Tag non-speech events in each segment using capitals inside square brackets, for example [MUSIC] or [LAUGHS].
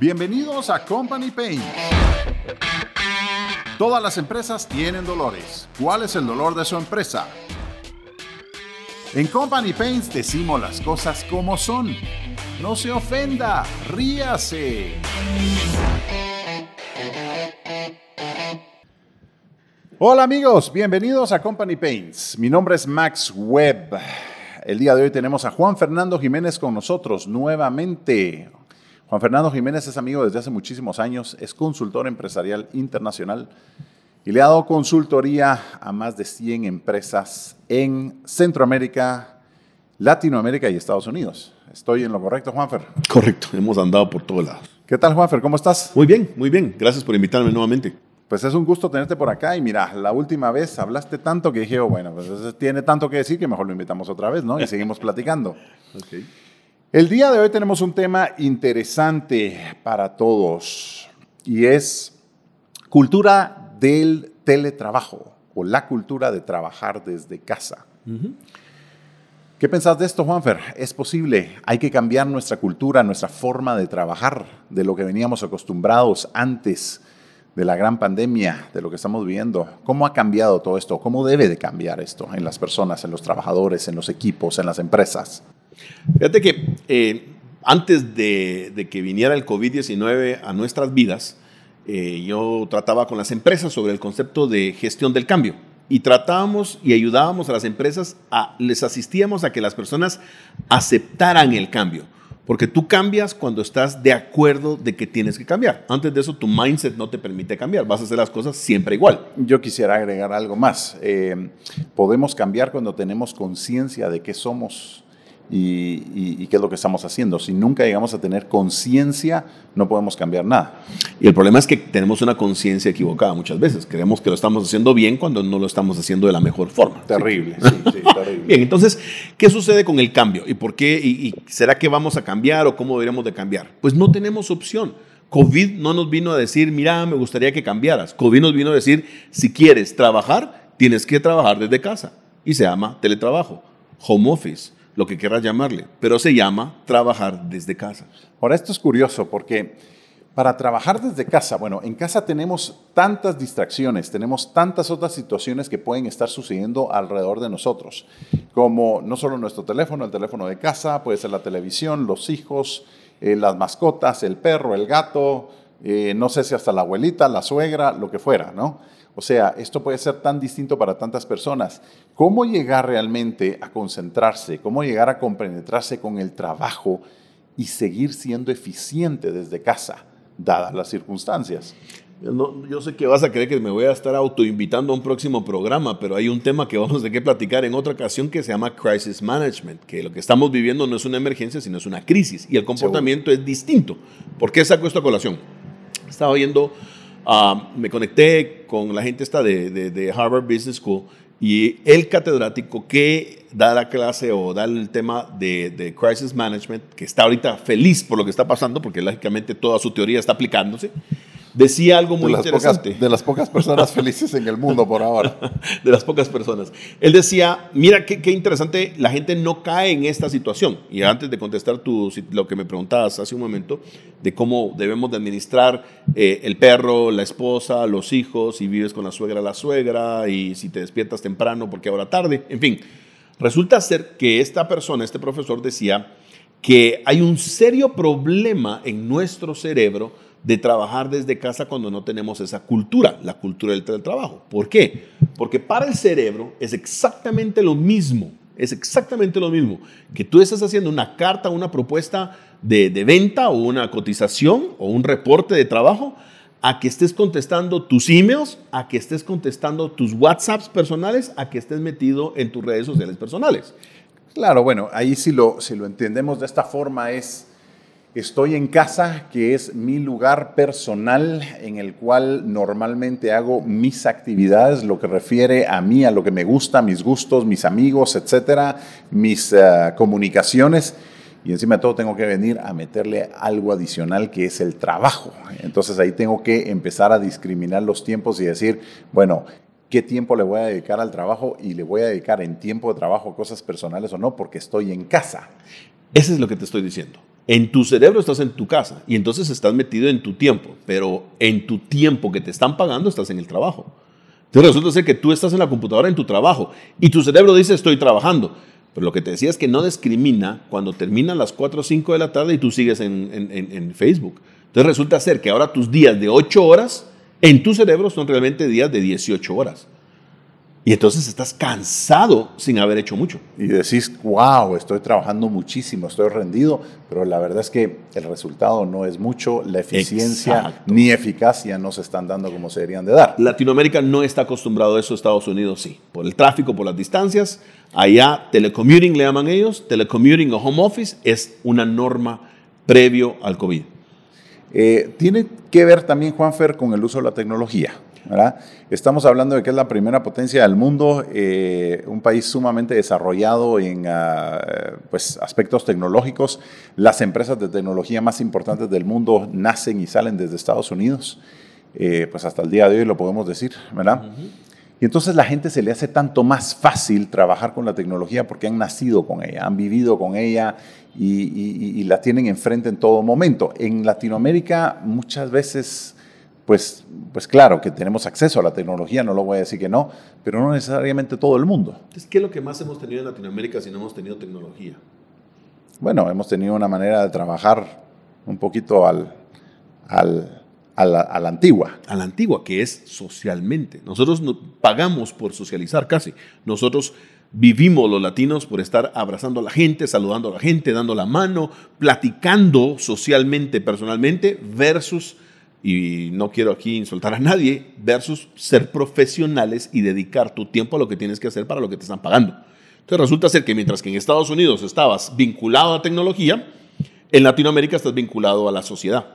Bienvenidos a Company Pain. Todas las empresas tienen dolores. ¿Cuál es el dolor de su empresa? En Company Paints decimos las cosas como son. No se ofenda, ríase. Hola amigos, bienvenidos a Company Paints. Mi nombre es Max Webb. El día de hoy tenemos a Juan Fernando Jiménez con nosotros nuevamente. Juan Fernando Jiménez es amigo desde hace muchísimos años, es consultor empresarial internacional y le ha dado consultoría a más de 100 empresas en Centroamérica, Latinoamérica y Estados Unidos. ¿Estoy en lo correcto, Juanfer? Correcto, hemos andado por todos lados. ¿Qué tal, Juanfer? ¿Cómo estás? Muy bien, muy bien. Gracias por invitarme nuevamente. Pues es un gusto tenerte por acá y mira, la última vez hablaste tanto que dije, oh, bueno, pues tiene tanto que decir que mejor lo invitamos otra vez, ¿no? Y seguimos platicando. [LAUGHS] Okay. El día de hoy tenemos un tema interesante para todos y es cultura del teletrabajo o la cultura de trabajar desde casa. ¿Qué pensás de esto, Juanfer? ¿Es posible? Hay que cambiar nuestra cultura, nuestra forma de trabajar, de lo que veníamos acostumbrados antes de la gran pandemia, de lo que estamos viviendo. ¿Cómo ha cambiado todo esto? ¿Cómo debe de cambiar esto en las personas, en los trabajadores, en los equipos, en las empresas? Fíjate que eh, antes de, que viniera el COVID-19 a nuestras vidas, eh, yo trataba con las empresas sobre el concepto de gestión del cambio y tratábamos y ayudábamos a las empresas, a, les asistíamos a que las personas aceptaran el cambio. Porque tú cambias cuando estás de acuerdo de que tienes que cambiar. Antes de eso, tu mindset no te permite cambiar. Vas a hacer las cosas siempre igual. Yo quisiera agregar algo más. Eh, podemos cambiar cuando tenemos conciencia de que somos y, qué es lo que estamos haciendo. Si nunca llegamos a tener conciencia, no podemos cambiar nada. Y el problema es que tenemos una conciencia equivocada muchas veces. Creemos que lo estamos haciendo bien cuando no lo estamos haciendo de la mejor forma. Terrible, sí, sí, [LAUGHS] terrible. Bien, entonces, ¿qué sucede con el cambio? ¿Y por qué? Y, será que vamos a cambiar o cómo deberíamos de cambiar? Pues no tenemos opción. COVID no nos vino a decir, mira, me gustaría que cambiaras. COVID nos vino a decir, si quieres trabajar, tienes que trabajar desde casa. Y se llama teletrabajo, home office lo que quieras llamarle, pero se llama trabajar desde casa. Ahora, esto es curioso porque para trabajar desde casa, bueno, en casa tenemos tantas distracciones, tenemos tantas otras situaciones que pueden estar sucediendo alrededor de nosotros, como no solo nuestro teléfono, el teléfono de casa, puede ser la televisión, los hijos, eh, las mascotas, el perro, el gato, eh, no sé si hasta la abuelita, la suegra, lo que fuera, ¿no? O sea, esto puede ser tan distinto para tantas personas. ¿Cómo llegar realmente a concentrarse? ¿Cómo llegar a compenetrarse con el trabajo y seguir siendo eficiente desde casa, dadas las circunstancias? yo sé que vas a creer que me voy a estar autoinvitando a un próximo programa, pero hay un tema que vamos a que platicar en otra ocasión que se llama Crisis Management, que lo que estamos viviendo no es una emergencia, sino es una crisis y el comportamiento es distinto. ¿Por qué saco esto a colación? Estaba viendo Ah, me conecté con la gente esta de, Harvard Business School y el catedrático que da la clase o da el tema de, de, Crisis Management, que está ahorita feliz por lo que está pasando, porque lógicamente toda su teoría está aplicándose, decía algo muy interesante. de las pocas personas [LAUGHS] felices en el mundo por ahora. de las pocas personas. Él decía, mira qué, qué, interesante, la gente no cae en esta situación. Y antes de contestar tu, lo que me preguntabas hace un momento, de cómo debemos de administrar eh, el perro, la esposa, los hijos, si vives con la suegra, la suegra, y si te despiertas temprano porque ahora tarde, en fin. Resulta ser que esta persona, este profesor decía que hay un serio problema en nuestro cerebro de trabajar desde casa cuando no tenemos esa cultura, la cultura del teletrabajo. ¿Por qué? Porque para el cerebro es exactamente lo mismo, es exactamente lo mismo que tú estás haciendo una carta, una propuesta de, venta o una cotización o un reporte de trabajo, a que estés contestando tus emails, a que estés contestando tus WhatsApps personales, a que estés metido en tus redes sociales personales. Claro, bueno, ahí si lo, si lo entendemos de esta forma es Estoy en casa, que es mi lugar personal en el cual normalmente hago mis actividades, lo que refiere a mí, a lo que me gusta, mis gustos, mis amigos, etcétera, mis eh, comunicaciones. Y encima de todo tengo que venir a meterle algo adicional que es el trabajo. Entonces ahí tengo que empezar a discriminar los tiempos y decir, bueno, qué tiempo le voy a dedicar al trabajo y le voy a dedicar en tiempo de trabajo cosas personales o no, porque estoy en casa. Eso es lo que te estoy diciendo En tu cerebro estás en tu casa y entonces estás metido en tu tiempo, pero en tu tiempo que te están pagando estás en el trabajo. Entonces resulta ser que tú estás en la computadora en tu trabajo y tu cerebro dice estoy trabajando. Pero lo que te decía es que no discrimina cuando terminan las 4 o 5 de la tarde y tú sigues en, Facebook. Entonces resulta ser que ahora tus días de 8 horas en tu cerebro son realmente días de 18 horas. Y entonces estás cansado sin haber hecho mucho. Y decís, wow, estoy trabajando muchísimo, estoy rendido, pero la verdad es que el resultado no es mucho, la eficiencia ni eficacia no se están dando como se deberían de dar. Latinoamérica no está acostumbrado a eso, Estados Unidos sí. Por el tráfico, por las distancias, allá telecommuting le llaman ellos, telecommuting o home office es una norma previo al COVID. Eh, tiene que ver también, Juanfer, con el uso de la tecnología. Estamos hablando de que es la primera potencia del mundo, eh, un país sumamente desarrollado en ah, pues, aspectos tecnológicos. Las empresas de tecnología más importantes del mundo nacen y salen desde Estados Unidos, eh, pues hasta el día de hoy lo podemos decir, ¿verdad? Y entonces la gente se le hace tanto más fácil trabajar con la tecnología porque han nacido con ella, han vivido con ella y, y la tienen enfrente en todo momento. En Latinoamérica muchas veces pues, pues claro que tenemos acceso a la tecnología, no lo voy a decir que no, pero no necesariamente todo el mundo. Entonces, ¿qué es lo que más hemos tenido en Latinoamérica si no hemos tenido tecnología? Bueno, hemos tenido una manera de trabajar un poquito al, al, a, la, a, la, antigua. A la antigua, que es socialmente. Nosotros pagamos por socializar casi. Nosotros vivimos los latinos por estar abrazando a la gente, saludando a la gente, dando la mano, platicando socialmente, personalmente, versus y no quiero aquí insultar a nadie, versus ser profesionales y dedicar tu tiempo a lo que tienes que hacer para lo que te están pagando. Entonces resulta ser que mientras que en Estados Unidos estabas vinculado a tecnología, en Latinoamérica estás vinculado a la sociedad.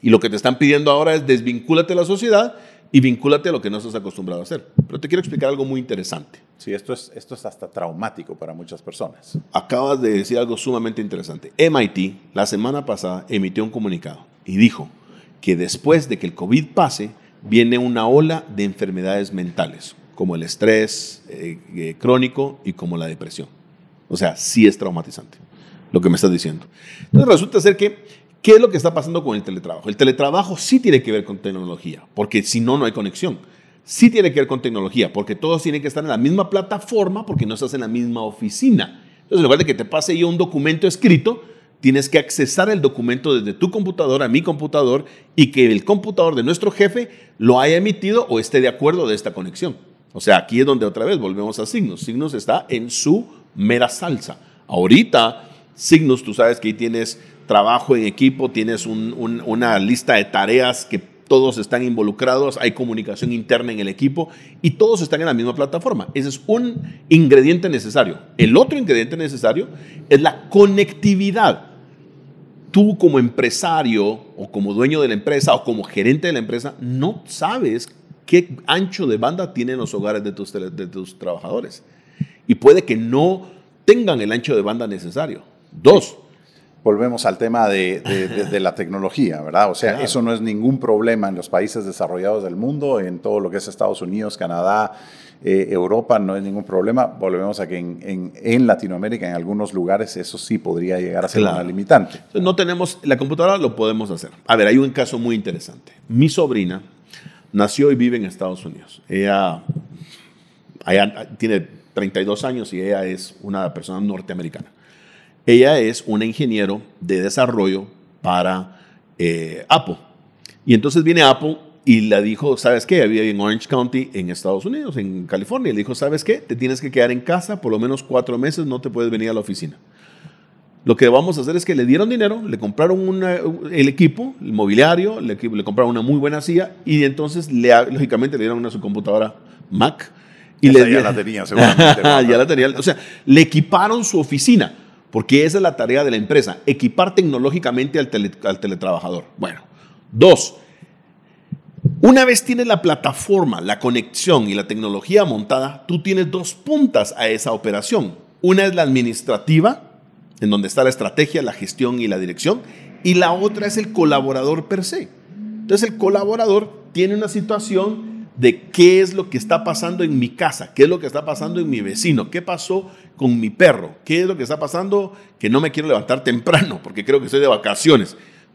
Y lo que te están pidiendo ahora es desvincúlate de la sociedad y vincúlate a lo que no estás acostumbrado a hacer. Pero te quiero explicar algo muy interesante. Sí, esto es, esto es hasta traumático para muchas personas. Acabas de decir algo sumamente interesante. MIT la semana pasada emitió un comunicado y dijo, que después de que el COVID pase, viene una ola de enfermedades mentales, como el estrés eh, eh, crónico y como la depresión. O sea, sí es traumatizante lo que me estás diciendo. Entonces resulta ser que, ¿qué es lo que está pasando con el teletrabajo? El teletrabajo sí tiene que ver con tecnología, porque si no, no hay conexión. Sí tiene que ver con tecnología, porque todos tienen que estar en la misma plataforma, porque no estás en la misma oficina. Entonces, en lugar de que te pase yo un documento escrito, tienes que accesar el documento desde tu computador a mi computador y que el computador de nuestro jefe lo haya emitido o esté de acuerdo de esta conexión. O sea, aquí es donde otra vez volvemos a Signos. Signos está en su mera salsa. Ahorita, Signos, tú sabes que ahí tienes trabajo en equipo, tienes una lista de tareas que todos están involucrados, hay comunicación interna en el equipo y todos están en la misma plataforma. Ese es un ingrediente necesario. El otro ingrediente necesario es la conectividad tú como empresario o como dueño de la empresa o como gerente de la empresa no sabes qué ancho de banda tienen los hogares de tus, de tus trabajadores. Y puede que no tengan el ancho de banda necesario. Dos. Volvemos al tema de, de, la tecnología, ¿verdad? O sea, eso no es ningún problema en los países desarrollados del mundo, en todo lo que es Estados Unidos, Canadá, eh, Europa no es ningún problema. Volvemos a que en, en, Latinoamérica, en algunos lugares, eso sí podría llegar a ser una limitante. No tenemos, la computadora lo podemos hacer. A ver, hay un caso muy interesante. Mi sobrina nació y vive en Estados Unidos. Ella, tiene 32 años y ella es una persona norteamericana. Ella es una ingeniero de desarrollo para eh, Apple. Y entonces viene Apple y le dijo, ¿sabes qué? Había en Orange County, en Estados Unidos, en California. Le dijo, ¿sabes qué? Te tienes que quedar en casa por lo menos cuatro meses, no te puedes venir a la oficina. Lo que vamos a hacer es que le dieron dinero, le compraron el equipo, el mobiliario, le, le, compraron una muy buena silla y entonces, le, lógicamente, le dieron una su computadora Mac. Y le, ya la tenía, seguramente. [LAUGHS] ya la tenía. O sea, le equiparon su oficina, porque esa es la tarea de la empresa, equipar tecnológicamente al, al teletrabajador. Bueno, dos, una vez tienes la plataforma, la conexión y la tecnología montada, tú tienes dos puntas a esa operación. Una es la administrativa, en donde está la estrategia, la gestión y la dirección, y la otra es el colaborador per se. Entonces el colaborador tiene una situación de qué es lo que está pasando en mi casa, qué es lo que está pasando en mi vecino, qué pasó con mi perro, qué es lo que está pasando que no me quiero levantar [LAUGHS] temprano porque creo que estoy de vacaciones.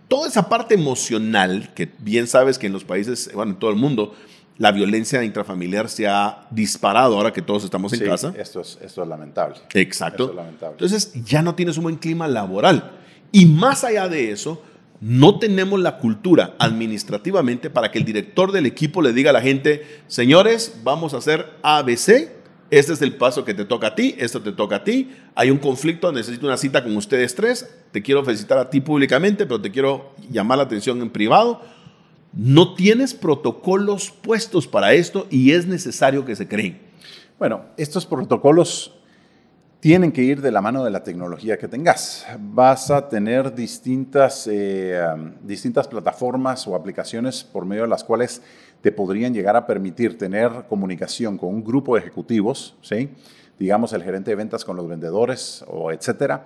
Toda esa parte emocional, que bien sabes que en los países, bueno, en todo el mundo, la violencia intrafamiliar se ha disparado ahora que todos estamos en casa. Esto es, esto es lamentable. Exacto. Entonces ya no tienes un buen clima laboral. Y más allá de eso, no tenemos la cultura administrativamente para que el director del equipo le diga a la gente, señores, vamos a hacer ABC, este es el paso que te toca a ti, esto te toca a ti, hay un conflicto, necesito una cita con ustedes tres, te quiero felicitar a ti públicamente, pero te quiero llamar la atención en privado. No tienes protocolos puestos para esto y es necesario que se creen. Bueno, estos protocolos tienen que ir de la mano de la tecnología que tengas. Vas a tener distintas, eh, distintas plataformas o aplicaciones por medio de las cuales te podrían llegar a permitir tener comunicación con un grupo de ejecutivos, ¿sí? digamos el gerente de ventas con los vendedores o etcétera,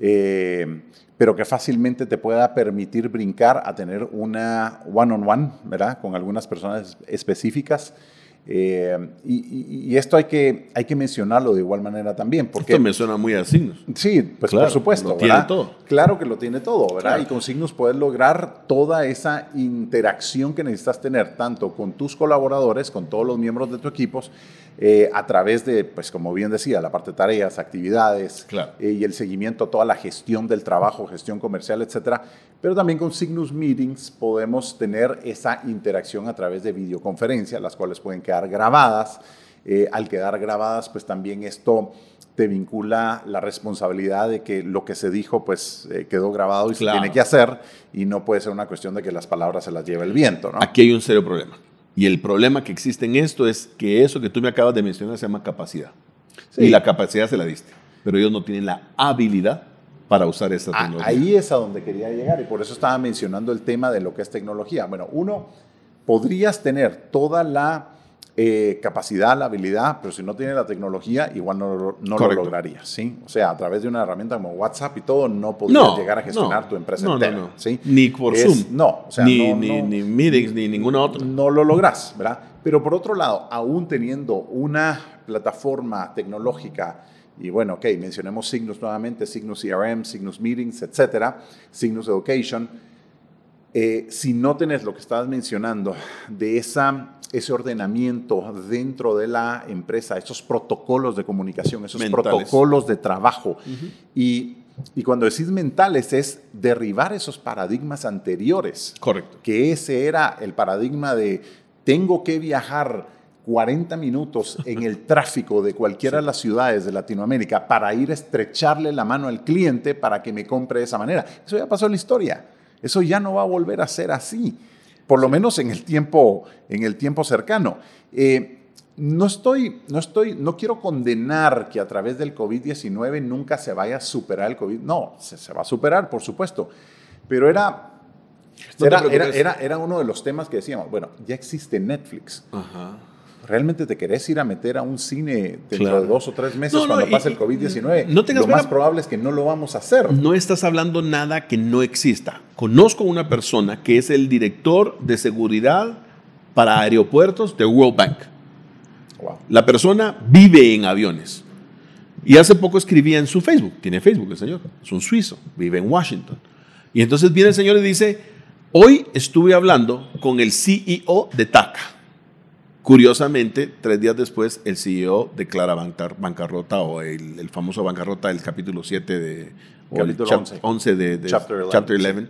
eh, pero que fácilmente te pueda permitir brincar a tener una one-on-one, -on -one. Con algunas personas específicas eh, y, esto hay que, hay que mencionarlo de igual manera también. Porque, esto me suena muy a Signos. Sí, pues por supuesto. Lo tiene todo. Claro que lo tiene todo, ¿verdad? Y con Signos puedes lograr toda esa interacción que necesitas tener, tanto con tus colaboradores, con todos los miembros de tu equipo, eh, a través de, pues como bien decía, la parte de tareas, actividades eh, y el seguimiento, toda la gestión del trabajo, gestión comercial, etcétera. Pero también con Signus Meetings podemos tener esa interacción a través de videoconferencias, las cuales pueden quedar grabadas. Eh, al quedar grabadas, pues también esto te vincula la responsabilidad de que lo que se dijo pues quedó grabado y se tiene que hacer y no puede ser una cuestión de que las palabras se las lleve el viento. ¿no? Aquí hay un serio problema. Y el problema que existe en esto es que eso que tú me acabas de mencionar se llama capacidad. Y la capacidad se la diste, pero ellos no tienen la habilidad para usar esa tecnología. Ahí es a donde quería llegar y por eso estaba mencionando el tema de lo que es tecnología. Bueno, uno, podrías tener toda la eh, capacidad, la habilidad, pero si no tiene la tecnología, igual no, no lo lograrías, ¿sí? O sea, a través de una herramienta como WhatsApp y todo, no podrías llegar a gestionar tu empresa entera, ¿sí? Ni por Zoom. No, o sea, ni, ni, ni, meetings, ni ninguna otra. No lo logras, ¿verdad? Pero por otro lado, aún teniendo una plataforma tecnológica y bueno, ok, mencionemos Signus nuevamente, Signus CRM, Signus Meetings, etcétera, Signus Education. Eh, si no tenés lo que estabas mencionando de esa ese ordenamiento dentro de la empresa, esos protocolos de comunicación, esos protocolos de trabajo. y, y, cuando decís mentales es derribar esos paradigmas anteriores. Correcto. Que ese era el paradigma de tengo que viajar 40 minutos [LAUGHS] en el tráfico de cualquiera de las ciudades de Latinoamérica para ir a estrecharle la mano al cliente para que me compre de esa manera. Eso ya pasó en la historia. Eso ya no va a volver a ser así por lo menos en el tiempo, en el tiempo cercano. Eh, no estoy, no estoy, no quiero condenar que a través del COVID-19 nunca se vaya a superar el COVID. No, se, va a superar, por supuesto. Pero era, era, era, era, uno de los temas que decíamos, bueno, ya existe Netflix. Ajá realmente te querés ir a meter a un cine dentro de dos o tres meses cuando pase el COVID-19, no lo más probable es que no lo vamos a hacer. No estás hablando nada que no exista. Conozco una persona que es el director de seguridad para aeropuertos de World Bank. La persona vive en aviones. Y hace poco escribía en su Facebook, tiene Facebook el señor, es un suizo, vive en Washington. Y entonces viene el señor y dice, hoy estuve hablando con el CEO de TACA Curiosamente, tres días después, el CEO declara bancarrota o el, famoso bancarrota del capítulo 7 de... 11. de, Chapter, 11.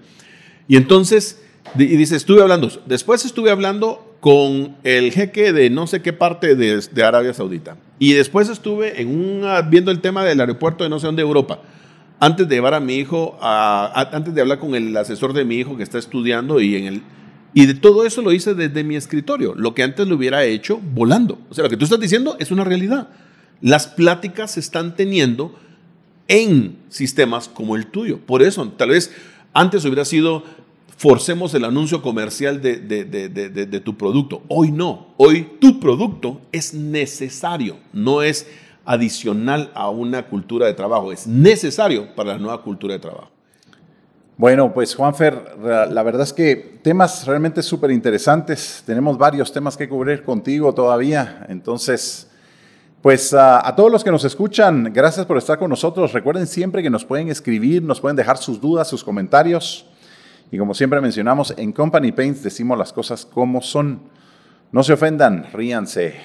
Y entonces, y dice, estuve hablando, después estuve hablando con el jeque de no sé qué parte de, Arabia Saudita. Y después estuve en viendo el tema del aeropuerto de no sé dónde, Europa. Antes de llevar a mi hijo, a, antes de hablar con el asesor de mi hijo que está estudiando y en el y de todo eso lo hice desde mi escritorio, lo que antes lo hubiera hecho volando. O sea, lo que tú estás diciendo es una realidad. Las pláticas se están teniendo en sistemas como el tuyo. Por eso, tal vez antes hubiera sido, forcemos el anuncio comercial de, de, tu producto. Hoy no. Hoy tu producto es necesario, no es adicional a una cultura de trabajo, es necesario para la nueva cultura de trabajo. Bueno, pues Juanfer, la verdad es que temas realmente súper interesantes. Tenemos varios temas que cubrir contigo todavía. Entonces, pues a todos los que nos escuchan, gracias por estar con nosotros. Recuerden siempre que nos pueden escribir, nos pueden dejar sus dudas, sus comentarios. Y como siempre mencionamos, en Company Paints decimos las cosas como son. No se ofendan, ríanse.